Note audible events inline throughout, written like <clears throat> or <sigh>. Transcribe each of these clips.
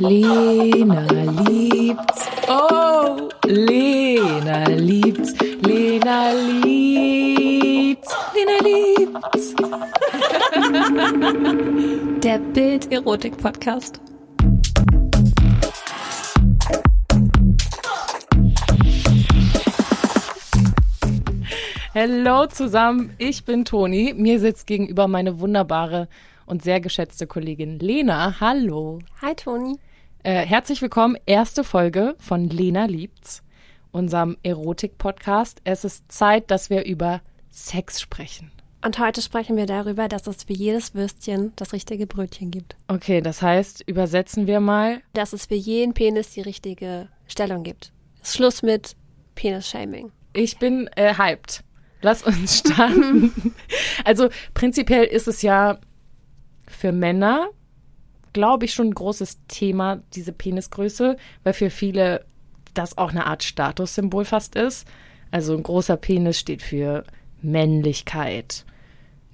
Lena liebt's. Oh, Lena liebt's. Lena liebt's. Lena liebt's. <laughs> Der Bild-Erotik-Podcast. Hallo zusammen, ich bin Toni. Mir sitzt gegenüber meine wunderbare und sehr geschätzte Kollegin Lena. Hallo. Hi Toni. Äh, herzlich willkommen, erste Folge von Lena liebt's, unserem Erotik-Podcast. Es ist Zeit, dass wir über Sex sprechen. Und heute sprechen wir darüber, dass es für jedes Würstchen das richtige Brötchen gibt. Okay, das heißt, übersetzen wir mal. Dass es für jeden Penis die richtige Stellung gibt. Schluss mit Penis-Shaming. Ich bin äh, hyped. Lass uns starten. <laughs> also prinzipiell ist es ja für Männer, glaube ich, schon ein großes Thema, diese Penisgröße, weil für viele das auch eine Art Statussymbol fast ist. Also ein großer Penis steht für Männlichkeit,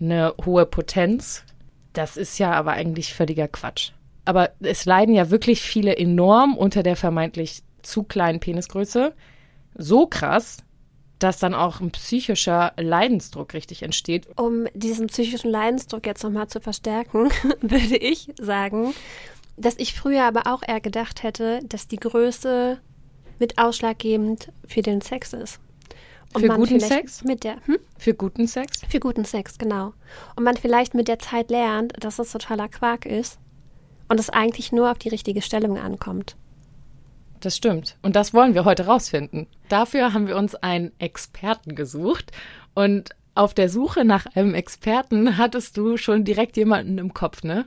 eine hohe Potenz. Das ist ja aber eigentlich völliger Quatsch. Aber es leiden ja wirklich viele enorm unter der vermeintlich zu kleinen Penisgröße. So krass, dass dann auch ein psychischer Leidensdruck richtig entsteht. Um diesen psychischen Leidensdruck jetzt nochmal zu verstärken, <laughs> würde ich sagen, dass ich früher aber auch eher gedacht hätte, dass die Größe mit ausschlaggebend für den Sex ist. Und für guten Sex? Mit der, hm? Für guten Sex? Für guten Sex, genau. Und man vielleicht mit der Zeit lernt, dass es totaler Quark ist und es eigentlich nur auf die richtige Stellung ankommt. Das stimmt. Und das wollen wir heute rausfinden. Dafür haben wir uns einen Experten gesucht. Und auf der Suche nach einem Experten hattest du schon direkt jemanden im Kopf, ne?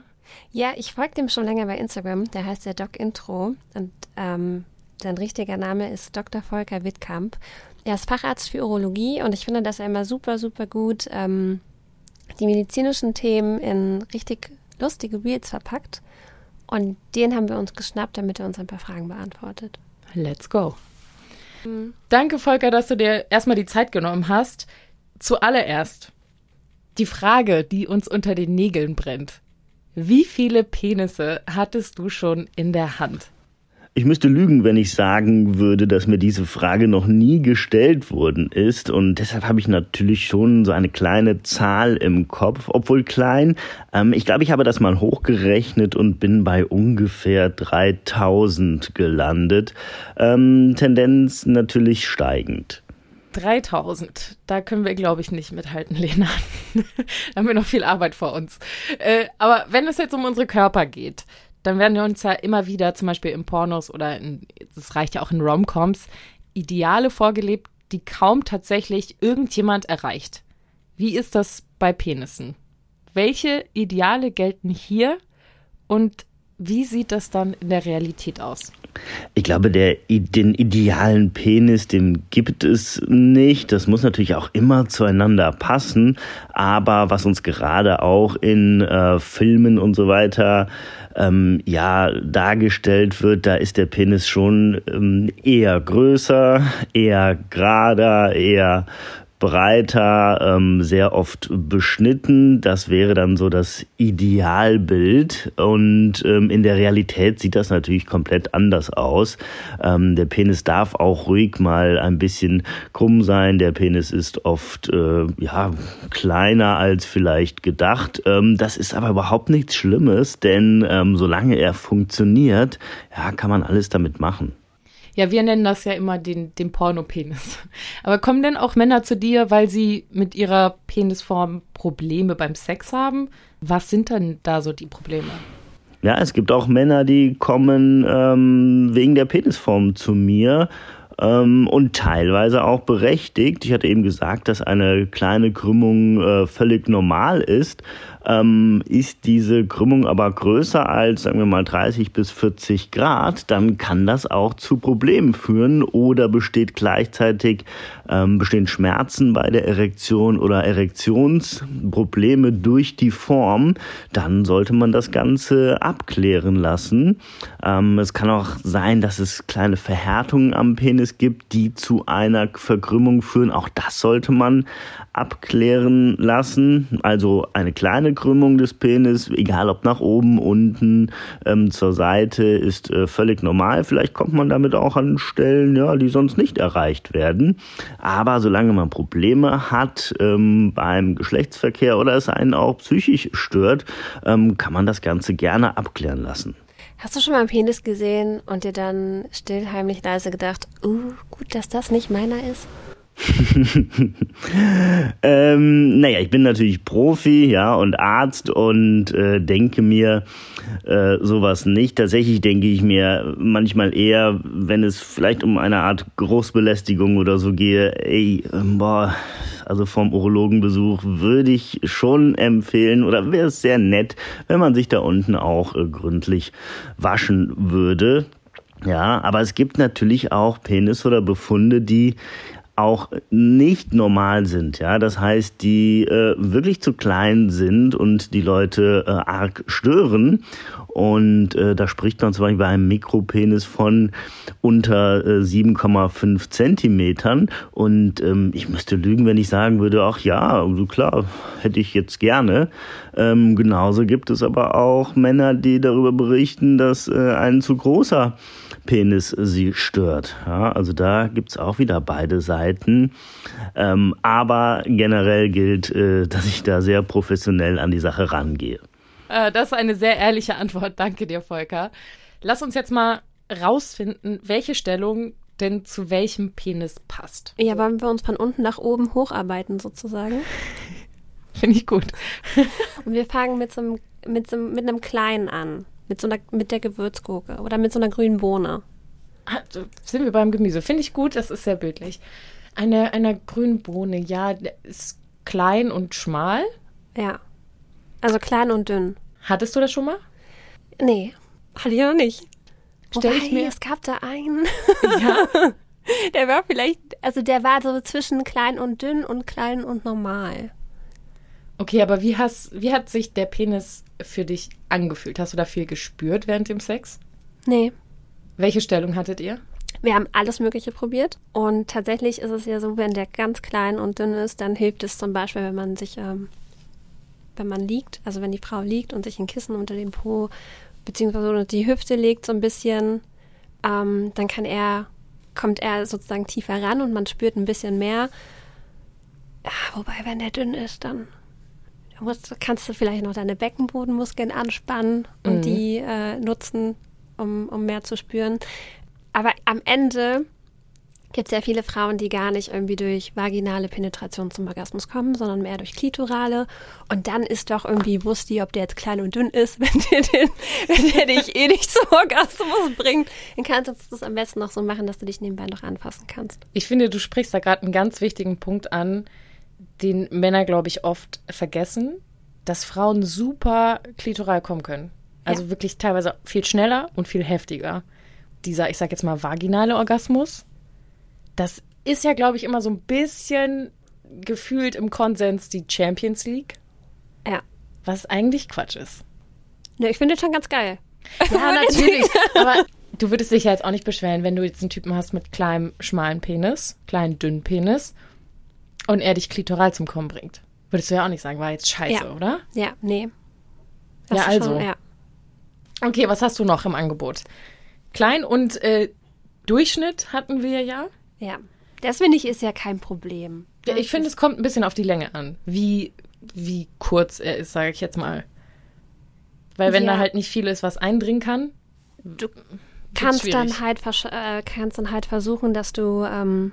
Ja, ich folge dem schon länger bei Instagram. Der heißt der Doc Intro. Und ähm, sein richtiger Name ist Dr. Volker Wittkamp. Er ist Facharzt für Urologie und ich finde, dass er immer super, super gut ähm, die medizinischen Themen in richtig lustige Reels verpackt. Und den haben wir uns geschnappt, damit er uns ein paar Fragen beantwortet. Let's go. Mhm. Danke, Volker, dass du dir erstmal die Zeit genommen hast. Zuallererst die Frage, die uns unter den Nägeln brennt. Wie viele Penisse hattest du schon in der Hand? Ich müsste lügen, wenn ich sagen würde, dass mir diese Frage noch nie gestellt worden ist. Und deshalb habe ich natürlich schon so eine kleine Zahl im Kopf, obwohl klein. Ähm, ich glaube, ich habe das mal hochgerechnet und bin bei ungefähr 3000 gelandet. Ähm, Tendenz natürlich steigend. 3000. Da können wir, glaube ich, nicht mithalten, Lena. <laughs> da haben wir noch viel Arbeit vor uns. Äh, aber wenn es jetzt um unsere Körper geht, dann werden wir uns ja immer wieder, zum Beispiel in Pornos oder in, das reicht ja auch in Romcoms, Ideale vorgelebt, die kaum tatsächlich irgendjemand erreicht. Wie ist das bei Penissen? Welche Ideale gelten hier und wie sieht das dann in der Realität aus? Ich glaube, der, den idealen Penis, den gibt es nicht. Das muss natürlich auch immer zueinander passen. Aber was uns gerade auch in äh, Filmen und so weiter ähm, ja dargestellt wird, da ist der Penis schon ähm, eher größer, eher gerader, eher breiter, ähm, sehr oft beschnitten. Das wäre dann so das Idealbild. Und ähm, in der Realität sieht das natürlich komplett anders aus. Ähm, der Penis darf auch ruhig mal ein bisschen krumm sein. Der Penis ist oft äh, ja kleiner als vielleicht gedacht. Ähm, das ist aber überhaupt nichts Schlimmes, denn ähm, solange er funktioniert, ja, kann man alles damit machen. Ja, wir nennen das ja immer den, den Pornopenis. Aber kommen denn auch Männer zu dir, weil sie mit ihrer Penisform Probleme beim Sex haben? Was sind denn da so die Probleme? Ja, es gibt auch Männer, die kommen ähm, wegen der Penisform zu mir ähm, und teilweise auch berechtigt. Ich hatte eben gesagt, dass eine kleine Krümmung äh, völlig normal ist. Ähm, ist diese Krümmung aber größer als, sagen wir mal, 30 bis 40 Grad, dann kann das auch zu Problemen führen oder besteht gleichzeitig, ähm, bestehen Schmerzen bei der Erektion oder Erektionsprobleme durch die Form, dann sollte man das Ganze abklären lassen. Ähm, es kann auch sein, dass es kleine Verhärtungen am Penis gibt, die zu einer Verkrümmung führen. Auch das sollte man abklären lassen. Also eine kleine eine Krümmung des Penis, egal ob nach oben, unten, ähm, zur Seite, ist äh, völlig normal. Vielleicht kommt man damit auch an Stellen, ja, die sonst nicht erreicht werden. Aber solange man Probleme hat ähm, beim Geschlechtsverkehr oder es einen auch psychisch stört, ähm, kann man das Ganze gerne abklären lassen. Hast du schon mal einen Penis gesehen und dir dann still, heimlich, leise gedacht, uh, gut, dass das nicht meiner ist? <laughs> ähm, naja, ich bin natürlich Profi, ja, und Arzt und äh, denke mir äh, sowas nicht. Tatsächlich denke ich mir manchmal eher, wenn es vielleicht um eine Art Großbelästigung oder so gehe, ey, ähm, boah, also vom Urologenbesuch würde ich schon empfehlen oder wäre es sehr nett, wenn man sich da unten auch äh, gründlich waschen würde. Ja, aber es gibt natürlich auch Penis oder Befunde, die auch nicht normal sind. Ja, das heißt, die äh, wirklich zu klein sind und die Leute äh, arg stören. Und äh, da spricht man zum Beispiel bei einem Mikropenis von unter äh, 7,5 Zentimetern. Und ähm, ich müsste lügen, wenn ich sagen würde, ach ja, also klar, hätte ich jetzt gerne. Ähm, genauso gibt es aber auch Männer, die darüber berichten, dass äh, ein zu großer Penis sie stört. Ja, also da gibt's auch wieder beide Seiten. Ähm, aber generell gilt, äh, dass ich da sehr professionell an die Sache rangehe. Äh, das ist eine sehr ehrliche Antwort. Danke dir, Volker. Lass uns jetzt mal rausfinden, welche Stellung denn zu welchem Penis passt. Ja, wollen wir uns von unten nach oben hocharbeiten sozusagen? Finde ich gut. Und wir fangen mit so einem, mit so, mit einem kleinen an. Mit so einer, mit der Gewürzgurke oder mit so einer grünen Bohne. Also sind wir beim Gemüse. Finde ich gut, das ist sehr bildlich. Eine, eine grünen Bohne, ja, ist klein und schmal. Ja. Also klein und dünn. Hattest du das schon mal? Nee, hatte ich noch nicht. Stell ich mir- es gab da einen. Ja. <laughs> Der war vielleicht, also der war so zwischen klein und dünn und klein und normal. Okay, aber wie, hast, wie hat sich der Penis für dich angefühlt? Hast du da viel gespürt während dem Sex? Nee. Welche Stellung hattet ihr? Wir haben alles Mögliche probiert. Und tatsächlich ist es ja so, wenn der ganz klein und dünn ist, dann hilft es zum Beispiel, wenn man sich, ähm, wenn man liegt, also wenn die Frau liegt und sich ein Kissen unter den Po beziehungsweise unter die Hüfte legt so ein bisschen, ähm, dann kann er, kommt er sozusagen tiefer ran und man spürt ein bisschen mehr. Ja, wobei, wenn der dünn ist, dann musst, kannst du vielleicht noch deine Beckenbodenmuskeln anspannen und Mhm. die äh, nutzen, um, um mehr zu spüren. Aber am Ende gibt es ja viele Frauen, die gar nicht irgendwie durch vaginale Penetration zum Orgasmus kommen, sondern mehr durch klitorale. Und dann ist doch irgendwie Wusti, ob der jetzt klein und dünn ist, <laughs> wenn der, den, wenn der dich eh nicht zum Orgasmus bringt. Dann kannst du das am besten noch so machen, dass du dich nebenbei noch anfassen kannst. Ich finde, du sprichst da gerade einen ganz wichtigen Punkt an, den Männer, glaube ich, oft vergessen, dass Frauen super klitoral kommen können. Also Ja. wirklich teilweise viel schneller und viel heftiger. Dieser, ich sag jetzt mal, vaginale Orgasmus, das ist ja, glaube ich, immer so ein bisschen gefühlt im Konsens die Champions League, Ja. was eigentlich Quatsch ist. Ne, ich finde das schon ganz geil. Ja, <laughs> natürlich. <laughs> Aber du würdest dich ja jetzt auch nicht beschweren, wenn du jetzt einen Typen hast mit kleinem, schmalen Penis, kleinen, dünnen Penis und er dich klitoral zum Kommen bringt. Würdest du ja auch nicht sagen, war jetzt scheiße, Ja. oder? Ja, nee. Ja, ist also. Schon, ja. Okay, was hast du noch im Angebot? Klein und äh, Durchschnitt hatten wir ja. ja. Das finde ich ist ja kein Problem. Ja, ich finde, es kommt ein bisschen auf die Länge an, wie, wie kurz er ist, sage ich jetzt mal. Weil wenn Ja. da halt nicht viel ist, was eindringen kann, Du kannst schwierig. dann halt äh, kannst dann halt versuchen, dass du ähm,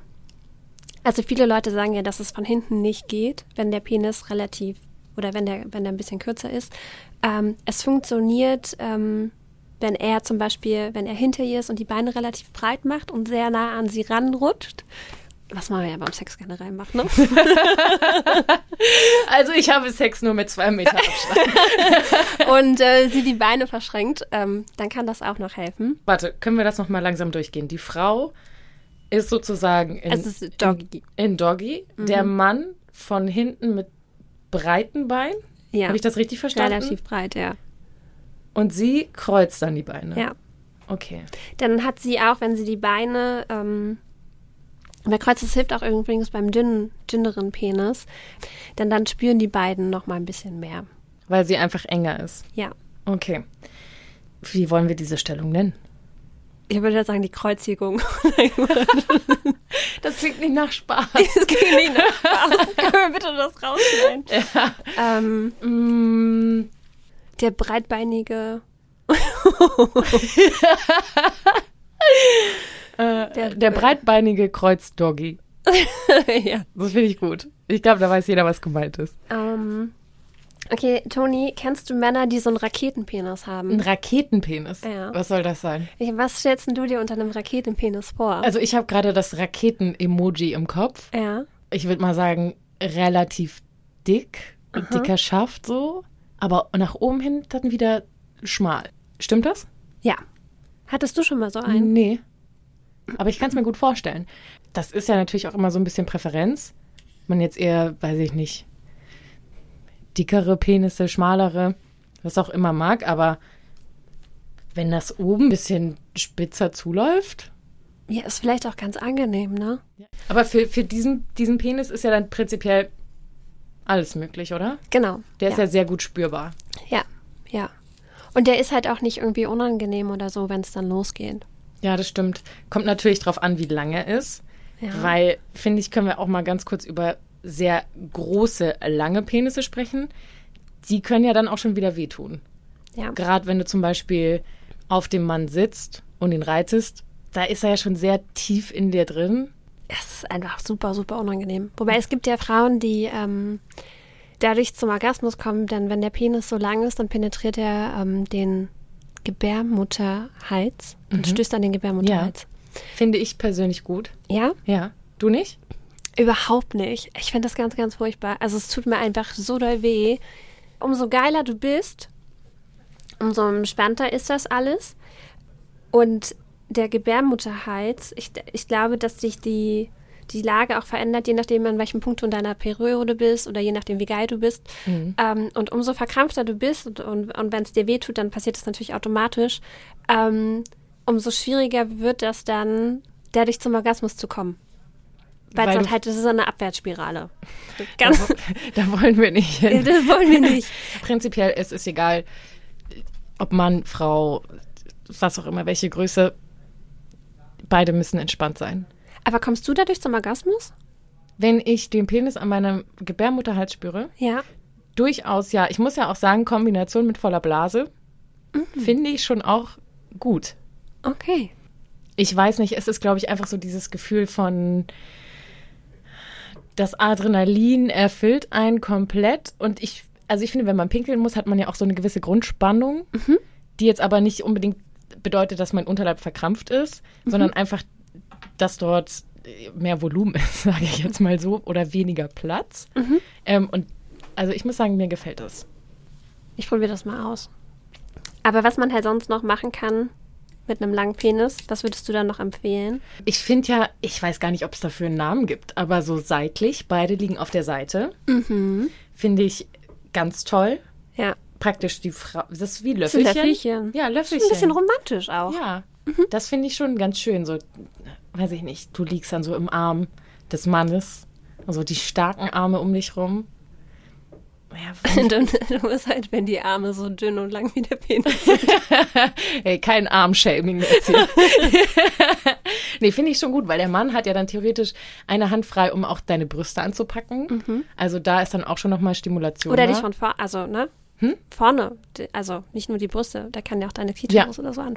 also viele Leute sagen ja, dass es von hinten nicht geht, wenn der Penis relativ oder wenn der wenn der ein bisschen kürzer ist. Ähm, es funktioniert, ähm, wenn er zum Beispiel, wenn er hinter ihr ist und die Beine relativ breit macht und sehr nah an sie ranrutscht. Was man ja beim Sex generell macht, ne? <laughs> Also ich habe Sex nur mit zwei Meter Abstand. <laughs> und äh, sie die Beine verschränkt, ähm, dann kann das auch noch helfen. Warte, können wir das nochmal langsam durchgehen? Die Frau ist sozusagen in, Es ist Doggy. in Doggy, der Mann von hinten mit breiten Beinen. Ja. Habe ich das richtig verstanden? Relativ breit, ja. Und sie kreuzt dann die Beine. Ja. Okay. Dann hat sie auch, wenn sie die Beine, ähm, bei Kreuz, das hilft auch übrigens beim dünnen, dünneren Penis, denn dann spüren die beiden noch mal ein bisschen mehr. Weil sie einfach enger ist. Ja. Okay. Wie wollen wir diese Stellung nennen? Ich würde sagen, die Kreuzigung. <laughs> Das klingt nicht nach Spaß. <laughs> das geht nicht nach Spaß. <laughs> Können wir bitte das rausschneiden? Ja. Ähm, Mm, der breitbeinige. äh, Der- der, breitbeinige Kreuzdoggy. ja. Das finde ich gut. Ich glaube, da weiß jeder, was gemeint ist. Ähm, okay, Toni, kennst du Männer, die so einen Raketenpenis Ein haben? Raketenpenis. Ja. Was soll das sein? Ich, was stellst du dir unter einem Raketenpenis vor? Also ich habe gerade das Raketen-Emoji im Kopf. ja. Ich würde mal sagen, relativ dick. Dicker Schaft so. Aber nach oben hin dann wieder schmal. Stimmt das? Ja. Hattest du schon mal so einen? Nee. Aber ich kann es mir gut vorstellen. Das ist ja natürlich auch immer so ein bisschen Präferenz. Man jetzt eher, weiß ich nicht, dickere Penisse, schmalere, was auch immer mag. Aber wenn das oben ein bisschen spitzer zuläuft. Ja, ist vielleicht auch ganz angenehm, ne? Aber für, für diesen, diesen Penis ist ja dann prinzipiell alles möglich, oder? Genau. Der ist ja sehr gut spürbar. Ja, ja. Und der ist halt auch nicht irgendwie unangenehm oder so, wenn es dann losgeht. Ja, das stimmt. Kommt natürlich drauf an, wie lang er ist. Ja. Weil, finde ich, können wir auch mal ganz kurz über sehr große, lange Penisse sprechen. Die können ja dann auch schon wieder wehtun. Ja. Gerade wenn du zum Beispiel auf dem Mann sitzt und ihn reitest, da ist er ja schon sehr tief in dir drin. Es ist einfach super, super unangenehm. Wobei es gibt ja Frauen, die ähm, dadurch zum Orgasmus kommen, denn wenn der Penis so lang ist, dann penetriert er ähm, den Gebärmutterhals und stößt an den Gebärmutterhals. Finde ich persönlich gut. Ja? Ja. Du nicht? Überhaupt nicht. Ich finde das ganz, ganz furchtbar. Also es tut mir einfach so doll weh. Umso geiler du bist, umso entspannter ist das alles. Und der Gebärmutterhals, ich, ich glaube, dass sich die, die Lage auch verändert, je nachdem, an welchem Punkt du in deiner Periode bist oder je nachdem, wie geil du bist. Ähm, und umso verkrampfter du bist und, und, und wenn es dir wehtut, dann passiert das natürlich automatisch. Ähm, umso schwieriger wird das dann, dadurch zum Orgasmus zu kommen. Weil, dann halt, das ist eine Abwärtsspirale. <laughs> Ganz, Da wollen wir nicht hin. <laughs> das wollen wir nicht. <laughs> Prinzipiell ist es egal, ob Mann, Frau, was auch immer, welche Größe. Beide müssen entspannt sein. Aber kommst du dadurch zum Orgasmus? Wenn ich den Penis an meinem Gebärmutterhals spüre, Ja. durchaus ja. Ich muss ja auch sagen, Kombination mit voller Blase Mhm. finde ich schon auch gut. Okay. Ich weiß nicht, es ist, glaube ich, einfach so dieses Gefühl von, das Adrenalin erfüllt einen komplett. Und ich, also ich finde, wenn man pinkeln muss, hat man ja auch so eine gewisse Grundspannung, die jetzt aber nicht unbedingt bedeutet, dass mein Unterleib verkrampft ist, sondern einfach, dass dort mehr Volumen ist, <laughs> sage ich jetzt mal so, oder weniger Platz. Ähm, und also ich muss sagen, mir gefällt das. Ich probiere das mal aus. Aber was man halt sonst noch machen kann mit einem langen Penis, was würdest du dann noch empfehlen? Ich finde ja, ich weiß gar nicht, ob es dafür einen Namen gibt, aber so seitlich, beide liegen auf der Seite, finde ich ganz toll. Ja. Praktisch die Frau, das ist wie Das sind Löffelchen. Löffelchen. Ja, Ist Löffelchen. ein bisschen romantisch auch. Ja, das finde ich schon ganz schön. So, weiß ich nicht, du liegst dann so im Arm des Mannes, also die starken Arme um dich rum. Ja, <laughs> Und du, musst halt, wenn die Arme so dünn und lang wie der Penis sind. <laughs> Hey, kein Armshaming jetzt hier. <laughs> nee, finde ich schon gut, weil der Mann hat ja dann theoretisch eine Hand frei, um auch deine Brüste anzupacken. Also da ist dann auch schon nochmal Stimulation. Oder da. dich von vorne, also, ne? Vorne. Die- Also nicht nur die Brüste, der kann ja auch deine Klitoris oder so auch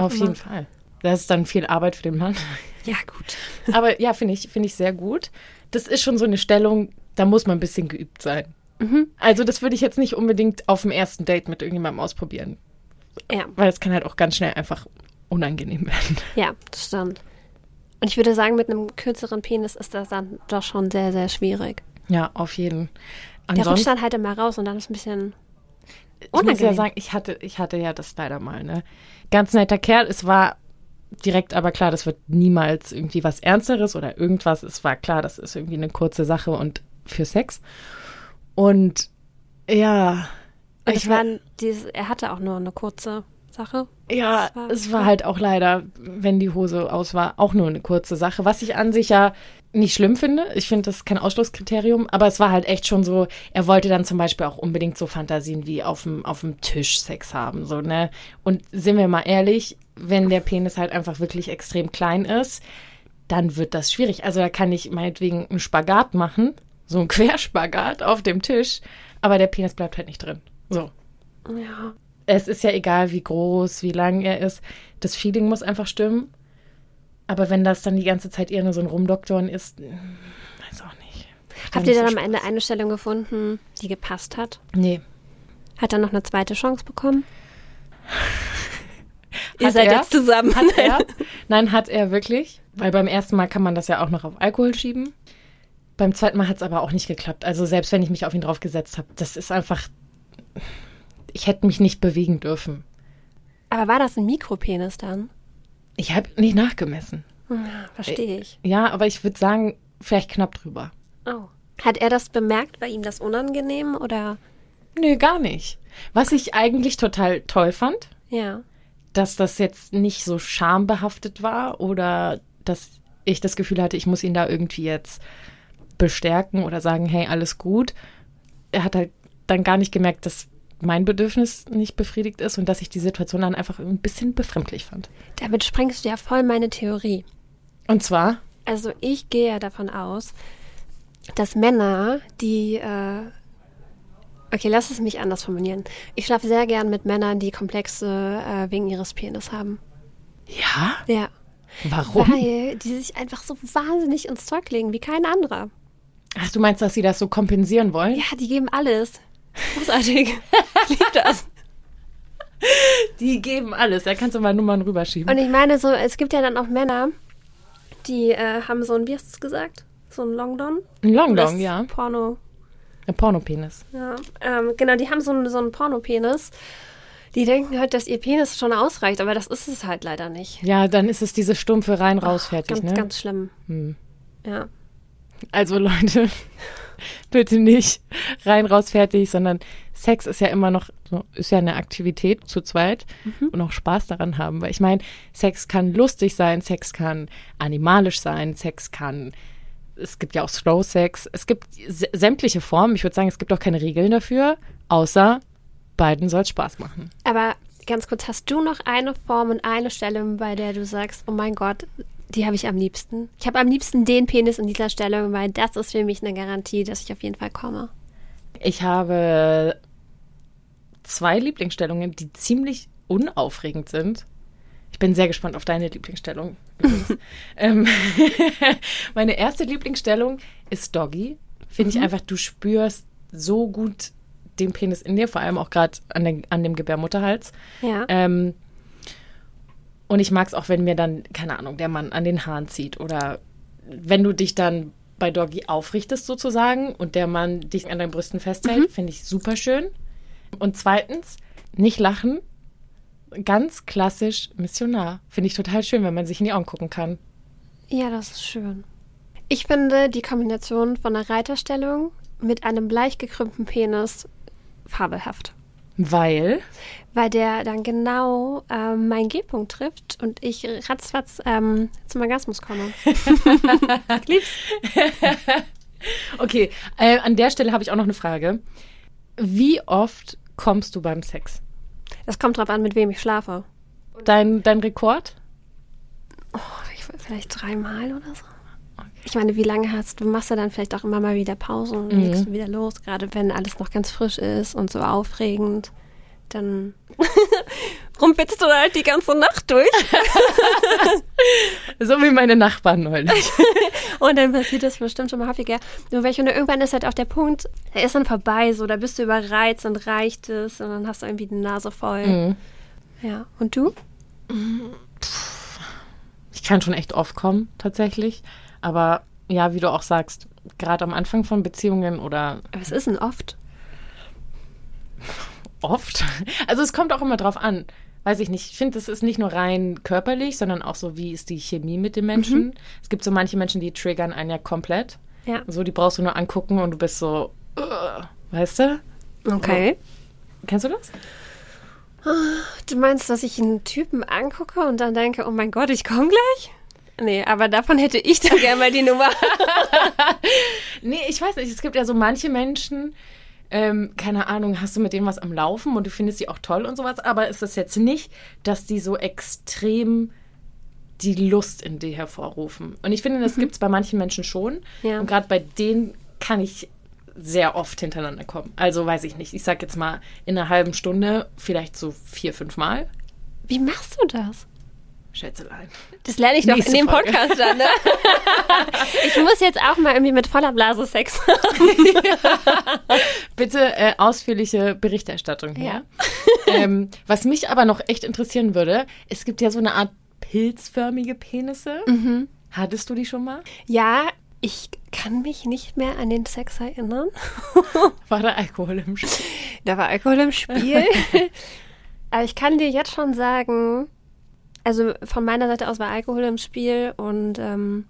Auf immer. jeden Fall. Das ist dann viel Arbeit für den Mann. Ja, gut. Aber ja, finde ich, finde ich sehr gut. Das ist schon so eine Stellung, da muss man ein bisschen geübt sein. Also das würde ich jetzt nicht unbedingt auf dem ersten Date mit irgendjemandem ausprobieren, Ja, weil es kann halt auch ganz schnell einfach unangenehm werden. ja, das stimmt. Und ich würde sagen, mit einem kürzeren Penis ist das dann doch schon sehr, sehr schwierig. Ja, auf jeden. Der rutscht Ansonsten, dann halt immer raus und dann ist ein bisschen ich muss ja unangenehm. sagen, ich hatte, ich hatte ja das leider mal, ne? Ganz netter Kerl. Es war direkt aber klar, das wird niemals irgendwie was Ernsteres oder irgendwas. Es war klar, das ist irgendwie eine kurze Sache und für Sex. Und ja, Und ich es war dieses, er hatte auch nur eine kurze Sache. Ja, Das war- es war halt auch leider, wenn die Hose aus war, auch nur eine kurze Sache, was ich an sich ja nicht schlimm finde. Ich finde, das ist kein Ausschlusskriterium, aber es war halt echt schon so, er wollte dann zum Beispiel auch unbedingt so Fantasien wie auf dem, auf dem Tisch Sex haben, so, ne? Und sind wir mal ehrlich, wenn der Penis halt einfach wirklich extrem klein ist, dann wird das schwierig. Also da kann ich meinetwegen einen Spagat machen, so einen <laughs> Querspagat auf dem Tisch, aber der Penis bleibt halt nicht drin. So. Ja. Es ist ja egal, wie groß, wie lang er ist. Das Feeling muss einfach stimmen. Aber wenn das dann die ganze Zeit eher nur so ein Rumdoktoren ist, hm, weiß auch nicht. Habt ihr dann am Spaß. Ende eine Stellung gefunden, die gepasst hat? Nee. Hat er noch eine zweite Chance bekommen? <laughs> Ihr Hat seid er? jetzt zusammen. Hat er? <laughs> Nein, hat er wirklich. Weil beim ersten Mal kann man das ja auch noch auf Alkohol schieben. Beim zweiten Mal hat es aber auch nicht geklappt. Also selbst wenn ich mich auf ihn drauf gesetzt habe, das ist einfach. Ich hätte mich nicht bewegen dürfen. Aber war das ein Mikropenis dann? Ich habe nicht nachgemessen. Ja, verstehe ich. Ja, aber ich würde sagen, vielleicht knapp drüber. Oh. Hat er das bemerkt? War ihm das unangenehm oder? Nö, gar nicht. Was ich eigentlich total toll fand, Ja. dass das jetzt nicht so schambehaftet war oder dass ich das Gefühl hatte, ich muss ihn da irgendwie jetzt bestärken oder sagen, hey, alles gut. Er hat halt dann gar nicht gemerkt, dass mein Bedürfnis nicht befriedigt ist und dass ich die Situation dann einfach ein bisschen befremdlich fand. Damit sprengst du ja voll meine Theorie. Und zwar, Also ich gehe ja davon aus, dass Männer, die äh, Okay, lass es mich anders formulieren. Ich schlafe sehr gern mit Männern, die Komplexe äh, wegen ihres Penis haben. ja, Ja. warum? Weil die sich einfach so wahnsinnig ins Zeug legen, wie kein anderer. Ach, du meinst, dass sie das so kompensieren wollen? Ja, die geben alles. Großartig. ich liebe das. Die geben alles. Da kannst du mal Nummern rüberschieben. Und ich meine, so, es gibt ja dann auch Männer, die äh, haben so ein, wie hast du es gesagt? So ein Long Don? Ein Long Das Long, ja. Porno. Ein Pornopenis. Ja, ähm, genau, die haben so einen, so einen Pornopenis. Die denken halt, dass ihr Penis schon ausreicht, aber das ist es halt leider nicht. Ja, dann ist es diese stumpfe rein raus fertig, Ganz, ne? ganz schlimm. Hm. Ja. Also Leute, <laughs> bitte nicht rein raus fertig, sondern Sex ist ja immer noch ist ja eine Aktivität zu zweit und auch Spaß daran haben, weil ich meine, Sex kann lustig sein, Sex kann animalisch sein, Sex kann es gibt ja auch Slow Sex, es gibt sä- sämtliche Formen. Ich würde sagen, es gibt auch keine Regeln dafür, außer beiden soll es Spaß machen. Aber ganz kurz, hast du noch eine Form und eine Stellung, bei der du sagst, oh mein Gott, die habe ich am liebsten? Ich habe am liebsten den Penis in dieser Stellung, weil das ist für mich eine Garantie, dass ich auf jeden Fall komme. Ich habe zwei Lieblingsstellungen, die ziemlich unaufregend sind. Ich bin sehr gespannt auf deine Lieblingsstellung. <laughs> ähm, <laughs> meine erste Lieblingsstellung ist Doggy. Finde ich einfach, du spürst so gut den Penis in dir, vor allem auch gerade an, an dem Gebärmutterhals. Ja. Ähm, und ich mag es auch, wenn mir dann, keine Ahnung, der Mann an den Haaren zieht oder wenn du dich dann bei Doggy aufrichtest sozusagen und der Mann dich an deinen Brüsten festhält, finde ich super schön. Und zweitens, nicht lachen, ganz klassisch Missionar. Finde ich total schön, wenn man sich in die Augen gucken kann. Ja, das ist schön. Ich finde die Kombination von einer Reiterstellung mit einem leicht gekrümmten Penis fabelhaft. Weil, Weil der dann genau ähm, meinen G-Punkt trifft und ich ratzfatz ähm, zum Orgasmus komme. <laughs> <laughs> okay, äh, an der Stelle habe ich auch noch eine Frage. Wie oft kommst du beim Sex? Das kommt drauf an, mit wem ich schlafe. Dein, dein Rekord? Oh, ich, vielleicht dreimal oder so. Ich meine, wie lange hast du? machst ja dann vielleicht auch immer mal wieder Pausen und Mhm. legst du wieder los, gerade wenn alles noch ganz frisch ist und so aufregend. Dann <laughs> rumpelst du halt die ganze Nacht durch. <laughs> So wie meine Nachbarn neulich. <laughs> Und dann passiert das bestimmt schon mal häufiger. Nur welche, und irgendwann ist halt auch der Punkt, der ist dann vorbei, so, da bist du überreizt und reicht es und dann hast du irgendwie die Nase voll. Mhm. Ja. Und du? Ich kann schon echt oft kommen, tatsächlich. Aber ja, wie du auch sagst, gerade am Anfang von Beziehungen oder es ist ein oft. oft. Also es kommt auch immer drauf an. Weiß ich nicht. Ich finde, es ist nicht nur rein körperlich, sondern auch so, wie ist die Chemie mit dem Menschen. Es gibt so manche Menschen, die triggern einen ja komplett. Ja. So, die brauchst du nur angucken und du bist so, "Ugh", weißt du? Okay. Kennst du das? Du meinst, dass ich einen Typen angucke und dann denke, oh mein Gott, ich komme gleich? Nee, aber davon hätte ich dann gerne mal die Nummer. <laughs> Nee, ich weiß nicht. Es gibt ja so manche Menschen, ähm, keine Ahnung, hast du mit denen was am Laufen und du findest sie auch toll und sowas, aber ist es jetzt nicht, dass die so extrem die Lust in dir hervorrufen. Und ich finde, das gibt es bei manchen Menschen schon. Ja. Und gerade bei denen kann ich sehr oft hintereinander kommen. Also weiß ich nicht. Ich sag jetzt mal in einer halben Stunde vielleicht so vier, fünf Mal. Wie machst du das? Schätzelein. Das lerne ich doch Nächste in dem Folge. Podcast dann, ne? <laughs> ich muss jetzt auch mal irgendwie mit voller Blase Sex haben. Bitte äh, ausführliche Berichterstattung hier. <laughs> ähm, was mich aber noch echt interessieren würde, es gibt ja so eine Art pilzförmige Penisse. Hattest du die schon mal? Ja, ich kann mich nicht mehr an den Sex erinnern. <laughs> War da Alkohol im Spiel? Da war Alkohol im Spiel. Aber ich kann dir jetzt schon sagen, also von meiner Seite aus war Alkohol im Spiel und ähm,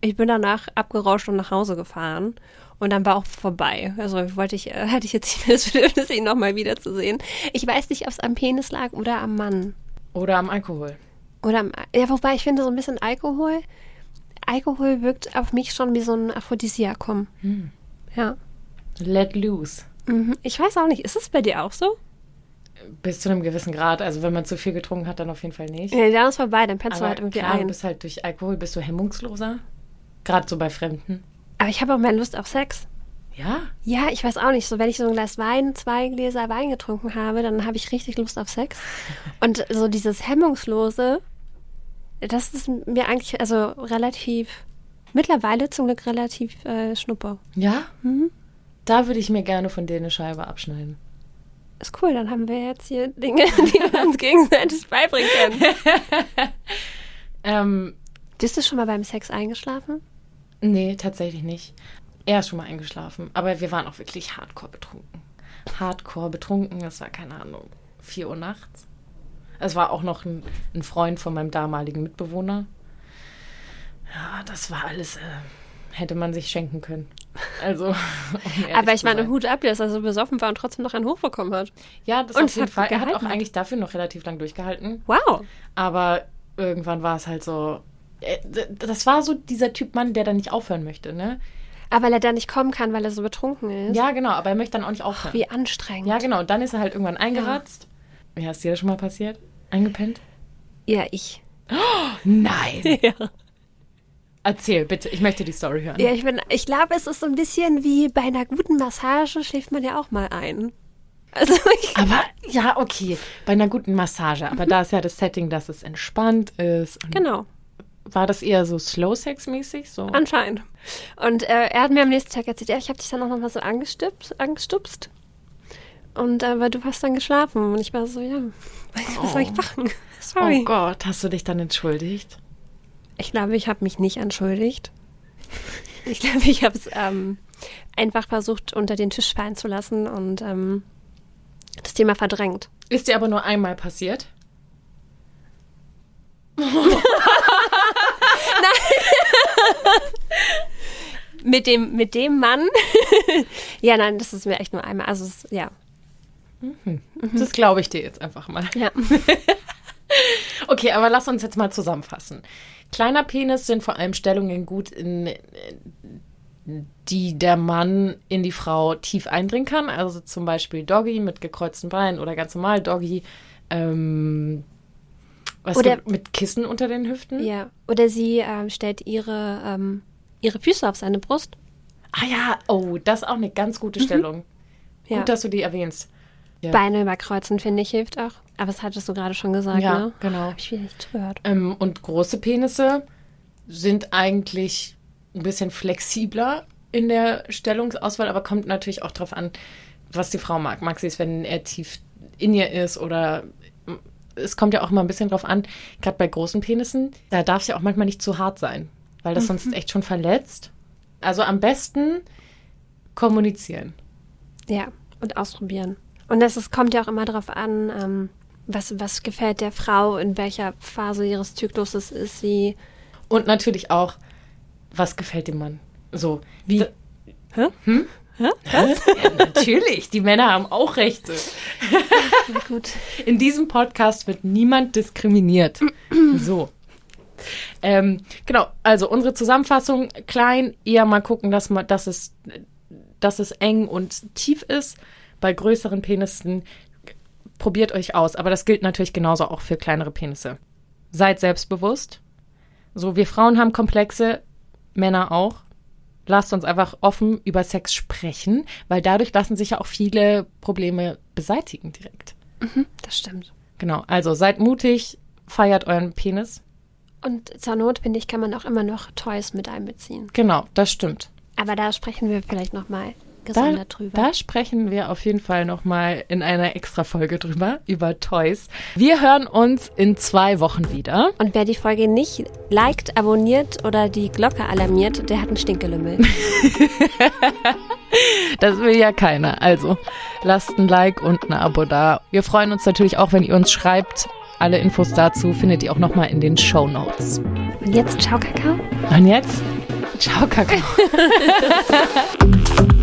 ich bin danach abgerauscht und nach Hause gefahren. Und dann war auch vorbei. Also wollte ich, äh, <laughs> hatte ich jetzt nicht mehr das Bedürfnis, ihn nochmal wiederzusehen. Ich weiß nicht, ob es am Penis lag oder am Mann. Oder am Alkohol? Oder am, ja, wobei ich finde so ein bisschen Alkohol. Alkohol wirkt auf mich schon wie so ein Aphrodisiakum. Ja. Let loose. Mhm. Ich weiß auch nicht, ist es bei dir auch so? Bis zu einem gewissen Grad. Also wenn man zu viel getrunken hat, dann auf jeden Fall nicht. Ja, dann ist vorbei, dann pennst du halt irgendwie klar, du ein. bist halt durch Alkohol bist du hemmungsloser. Gerade so bei Fremden. Aber ich habe auch mehr Lust auf Sex. Ja? Ja, ich weiß auch nicht. So, wenn ich so ein Glas Wein, zwei Gläser Wein getrunken habe, dann habe ich richtig Lust auf Sex. <laughs> Und so dieses Hemmungslose, das ist mir eigentlich, also relativ, mittlerweile zum Glück relativ äh, schnuppe. Ja? Da würde ich mir gerne von dir eine Scheibe abschneiden. Ist cool, dann haben wir jetzt hier Dinge, <laughs> die wir uns gegenseitig beibringen können. <laughs> Ähm, Bist du schon mal beim Sex eingeschlafen? nee, tatsächlich nicht. Er ist schon mal eingeschlafen. Aber wir waren auch wirklich hardcore betrunken. Hardcore betrunken. Es war, keine Ahnung, 4 Uhr nachts. Es war auch noch ein, ein Freund von meinem damaligen Mitbewohner. Ja, das war alles, äh, hätte man sich schenken können. <laughs> Also, um Aber ich meine. Hut ab, dass er so besoffen war und trotzdem noch einen hochbekommen hat. Ja, das Und auf jeden hat Fall. Er hat auch eigentlich dafür noch relativ lang durchgehalten. Wow. Aber irgendwann war es halt so. äh, Das war so dieser Typ Mann, der dann nicht aufhören möchte, ne? Aber weil er da nicht kommen kann, weil er so betrunken ist. Ja, genau, aber er möchte dann auch nicht aufhören. Wie anstrengend. Ja, genau. Und dann ist er halt irgendwann eingeratzt. Ja, ist dir das schon mal passiert? Eingepennt? Ja, ich. Nein. <laughs> Ja. Erzähl, bitte. Ich möchte die Story hören. Ja, ich bin, ich glaube, es ist so ein bisschen wie bei einer guten Massage schläft man ja auch mal ein. Also <laughs> ich, Aber ja, okay. Bei einer guten Massage. Aber da ist ja das Setting, dass es entspannt ist. Genau, War das eher so Slow-Sex-mäßig? So? anscheinend. Und äh, er hat mir am nächsten Tag erzählt, ja, ich habe dich dann auch noch mal so angestupst, angestupst. Und aber du hast dann geschlafen und ich war so, ja, was soll ich machen? <laughs> Sorry. Oh Gott, hast du dich dann entschuldigt? Ich glaube, ich habe mich nicht entschuldigt. Ich glaube, ich habe es ähm, einfach versucht, unter den Tisch fallen zu lassen und ähm, das Thema verdrängt. Ist dir aber nur einmal passiert? <laughs> Mit dem, mit dem Mann. <laughs> ja, nein, das ist mir echt nur einmal. Also, es, ja. Das glaube ich dir jetzt einfach mal. ja. <laughs> Okay, aber lass uns jetzt mal zusammenfassen. Kleiner Penis sind vor allem Stellungen gut, in die der Mann in die Frau tief eindringen kann. Also zum Beispiel Doggy mit gekreuzten Beinen oder ganz normal Doggy. Ähm, was Oder- gibt- mit Kissen unter den Hüften. ja. Oder sie ähm, stellt ihre, ähm, ihre Füße auf seine Brust. Ah ja, oh, das ist auch eine ganz gute Stellung. Mhm. Ja. Gut, dass du die erwähnst. Ja. Beine überkreuzen, finde ich, hilft auch. Aber das hattest du gerade schon gesagt, Ja, ne? genau. Habe ich wieder nicht zugehört. Ähm, und große Penisse sind eigentlich ein bisschen flexibler in der Stellungsauswahl, aber kommt natürlich auch darauf an, was die Frau mag. Mag sie es, wenn er tief in ihr ist oder es kommt ja auch immer ein bisschen drauf an, gerade bei großen Penissen, da darf es ja auch manchmal nicht zu hart sein, weil das sonst echt schon verletzt. Also am besten kommunizieren. Ja, und ausprobieren. Und das ist, kommt ja auch immer darauf an, ähm, was, was gefällt der Frau, in welcher Phase ihres Zykluses ist sie. Und natürlich auch, was gefällt dem Mann? So. Wie? Da- Hä? <laughs> Ja, natürlich, die Männer haben auch Rechte. Na <laughs> gut. In diesem Podcast wird niemand diskriminiert. <clears throat> So. Ähm, genau, also unsere Zusammenfassung klein, eher mal gucken, dass, man, dass, es, dass es eng und tief ist. Bei größeren Penissen probiert euch aus, aber das gilt natürlich genauso auch für kleinere Penisse. Seid selbstbewusst. So, wir Frauen haben Komplexe, Männer auch. Lasst uns einfach offen über Sex sprechen, weil dadurch lassen sich ja auch viele Probleme beseitigen direkt. Das stimmt. Genau, also seid mutig, feiert euren Penis. Und zur Not, finde ich, kann man auch immer noch Toys mit einbeziehen. Genau, das stimmt. Aber da sprechen wir vielleicht nochmal Da, gesondert drüber. da sprechen wir auf jeden Fall nochmal in einer extra Folge drüber, über Toys. Wir hören uns in zwei Wochen wieder. Und wer die Folge nicht liked, abonniert oder die Glocke alarmiert, der hat einen Stinkelümmel. <laughs> Das will ja keiner. Also lasst ein Like und ein Abo da. Wir freuen uns natürlich auch, wenn ihr uns schreibt. Alle Infos dazu findet ihr auch nochmal in den Show Notes. Und jetzt ciao, Kakao. Und jetzt, ciao, Kakao. <laughs>